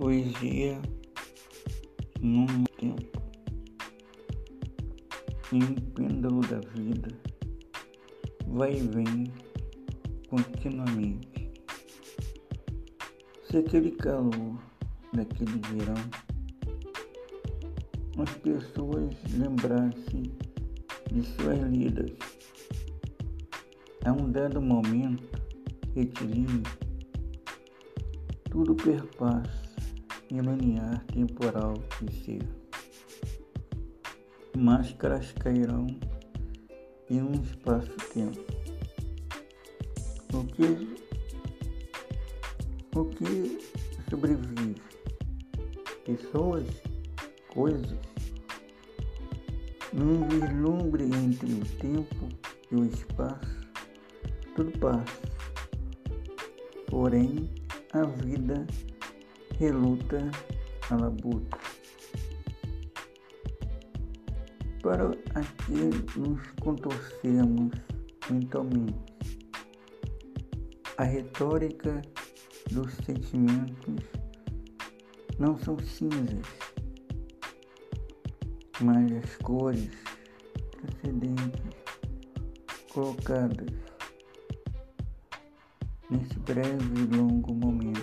Poesia num tempo, em um pêndulo da vida, vai e vem continuamente. Se aquele calor daquele verão, as pessoas lembrassem de suas lidas, a um dado momento, retilíneo, tudo perpassa linear temporal de ser. Máscaras cairão em um espaço-tempo. O que, o que sobrevive? Pessoas, coisas, num vislumbre entre o tempo e o espaço, tudo passa. Porém, a vida reluta a labuta. Para aqui nos contorcemos mentalmente. A retórica dos sentimentos não são cinzas, mas as cores precedentes colocadas nesse breve e longo momento.